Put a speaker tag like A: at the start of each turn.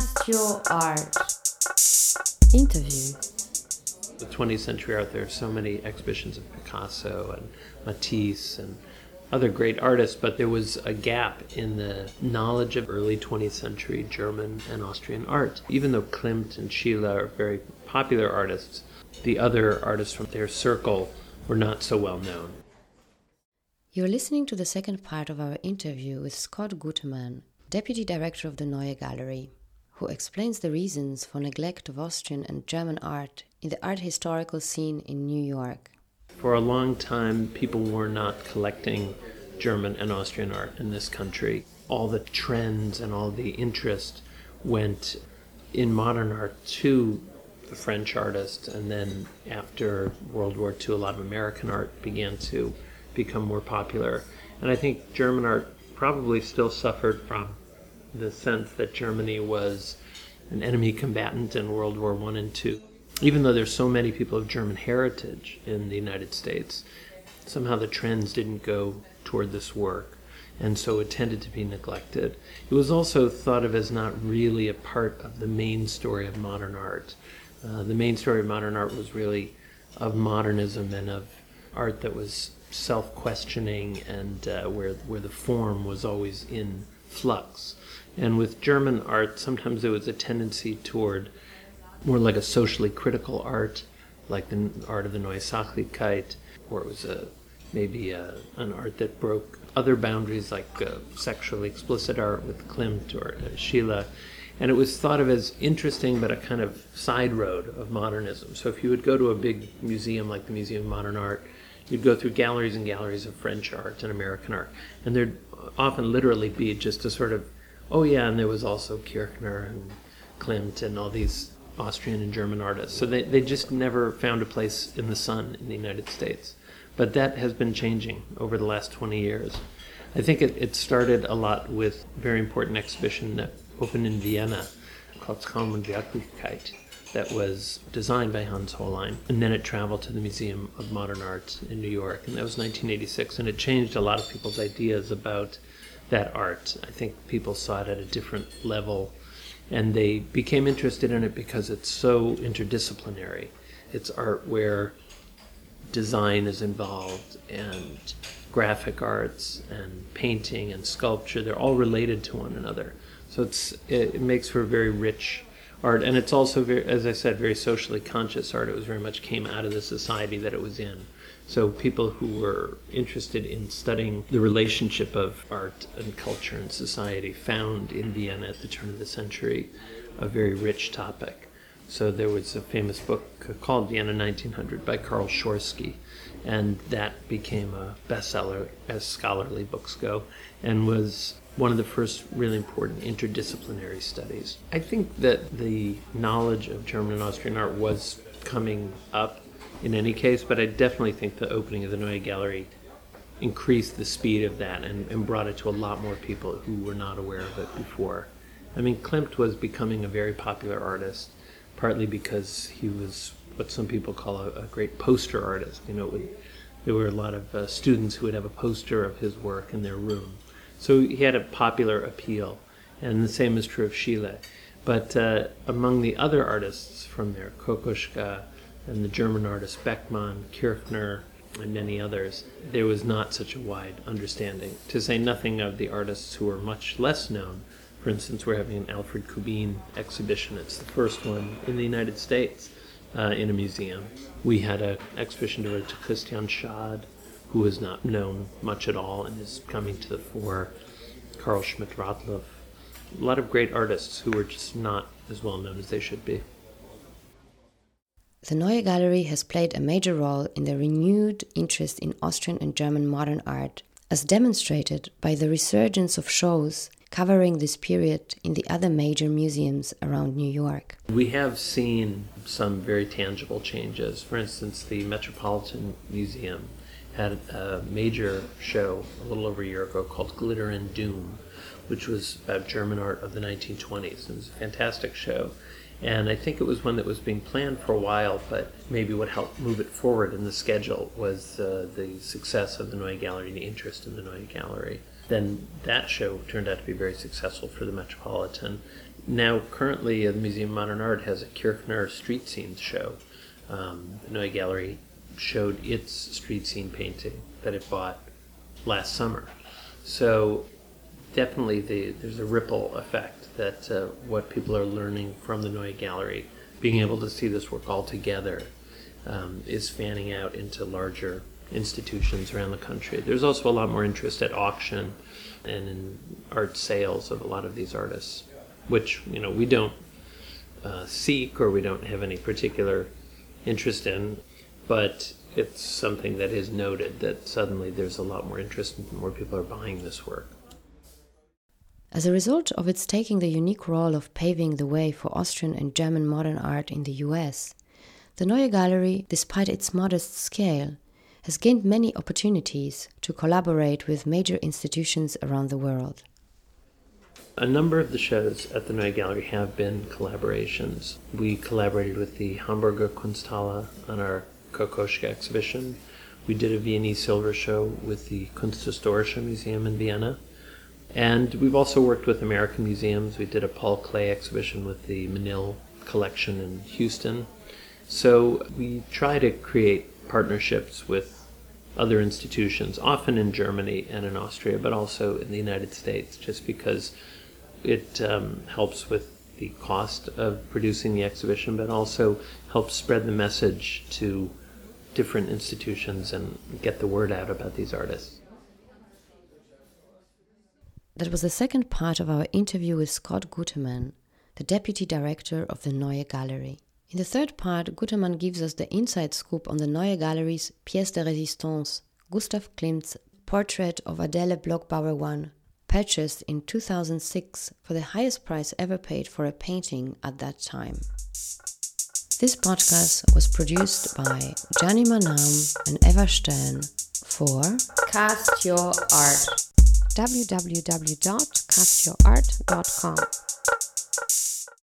A: Cast Your Art. Interview.
B: The 20th century art, there are so many exhibitions of Picasso and Matisse and other great artists, but there was a gap in the knowledge of early 20th century German and Austrian art. Even though Klimt and Schiele are very popular artists, the other artists from their circle were not so well known.
A: You're listening to the second part of our interview with Scott Gutterman, Deputy Director of the Neue Galerie, who explains the reasons for neglect of Austrian and German art in the art historical scene in New York.
B: For a long time, people were not collecting German and Austrian art in this country. All the trends and all the interest went in modern art to the French artists, and then after World War II, a lot of American art began to become more popular. And I think German art probably still suffered from the sense that Germany was an enemy combatant in World War One and Two even though there's so many people of German heritage in the United States, somehow the trends didn't go toward this work, and so it tended to be neglected. It was also thought of as not really a part of the main story of modern art. Uh, the main story of modern art was really of modernism and of art that was self-questioning and uh, where where the form was always in flux. And with German art, sometimes there was a tendency toward more like a socially critical art, like the art of the Neue Sachlichkeit, or it was a maybe a, an art that broke other boundaries, like uh, sexually explicit art with Klimt or uh, Schiele. And it was thought of as interesting, but a kind of side road of modernism. So if you would go to a big museum like the Museum of Modern Art, you'd go through galleries and galleries of French art and American art, and there'd often literally be just a sort of, oh yeah, and there was also Kirchner and Klimt and all these Austrian and German artists. So they, they just never found a place in the sun in the United States. But that has been changing over the last 20 years. I think it, it started a lot with a very important exhibition that opened in Vienna called Traum und Wirklichkeit that was designed by Hans Hollein. And then it traveled to the Museum of Modern Art in New York, and that was 1986. And it changed a lot of people's ideas about that art. I think people saw it at a different level and they became interested in it because it's so interdisciplinary. It's art where design is involved and graphic arts and painting and sculpture they're all related to one another so it's it, it makes for a very rich art and it's also very as i said very socially conscious art it was very much came out of the society that it was in so people who were interested in studying the relationship of art and culture and society found in Vienna at the turn of the century a very rich topic. So there was a famous book called Vienna 1900 by Carl Schorske, and that became a bestseller as scholarly books go, and was one of the first really important interdisciplinary studies. I think that the knowledge of German and Austrian art was coming up in any case, but I definitely think the opening of the Neue Galerie increased the speed of that and, and brought it to a lot more people who were not aware of it before. I mean, Klimt was becoming a very popular artist, partly because he was what some people call a, a great poster artist. You know, would, there were a lot of uh, students who would have a poster of his work in their room. So he had a popular appeal, and the same is true of Schiele. But uh, among the other artists from there, Kokoschka, and the German artists Beckmann, Kirchner, and many others, there was not such a wide understanding. To say nothing of the artists who are much less known. For instance, we're having an Alfred Kubin exhibition. It's the first one in the United States uh, in a museum. We had an exhibition devoted to Christian Schad, who is not known much at all and is coming to the fore. Carl Schmidt-Rottluff. A lot of great artists who are just not as well known as they should be.
A: The Neue Galerie has played a major role in the renewed interest in Austrian and German modern art, as demonstrated by the resurgence of shows covering this period in the other major museums around New York.
B: We have seen some very tangible changes. For instance, the Metropolitan Museum had a major show a little over a year ago called Glitter and Doom, which was about German art of the 1920s. It was a fantastic show. And I think it was one that was being planned for a while, but maybe what helped move it forward in the schedule was uh, the success of the Neue Galerie, the interest in the Neue Galerie. then that show turned out to be very successful for the Metropolitan. Now, currently, the Museum of Modern Art has a Kirchner street scenes show. Um, the Neue Galerie showed its street scene painting that it bought last summer. So, definitely, the, there's a ripple effect that uh, what people are learning from the Neue Galerie, being able to see this work all together, um, is fanning out into larger institutions around the country. There's also a lot more interest at auction and in art sales of a lot of these artists, which you know we don't uh, seek or we don't have any particular interest in, but it's something that is noted that suddenly there's a lot more interest and more people are buying this work.
A: As a result of its taking the unique role of paving the way for Austrian and German modern art in the US, the Neue Galerie, despite its modest scale, has gained many opportunities to collaborate with major institutions around the world.
B: A number of the shows at the Neue Galerie have been collaborations. We collaborated with the Hamburger Kunsthalle on our Kokoschka exhibition. We did a Viennese silver show with the Kunsthistorische Museum in Vienna. And we've also worked with American museums. We did a Paul Klee exhibition with the Menil collection in Houston. So we try to create partnerships with other institutions, often in Germany and in Austria, but also in the United States, just because it um, helps with the cost of producing the exhibition, but also helps spread the message to different institutions and get the word out about these artists.
A: That was the second part of our interview with Scott Gutterman, the deputy director of the Neue Galerie. In the third part, Gutterman gives us the inside scoop on the Neue Galerie's Pièce de Résistance, Gustav Klimt's portrait of Adele Bloch-Bauer I, purchased in 2006 for the highest price ever paid for a painting at that time. This podcast was produced by Gianni Manam and Eva Stern for
C: Cast Your Art
A: www.castyourart.com.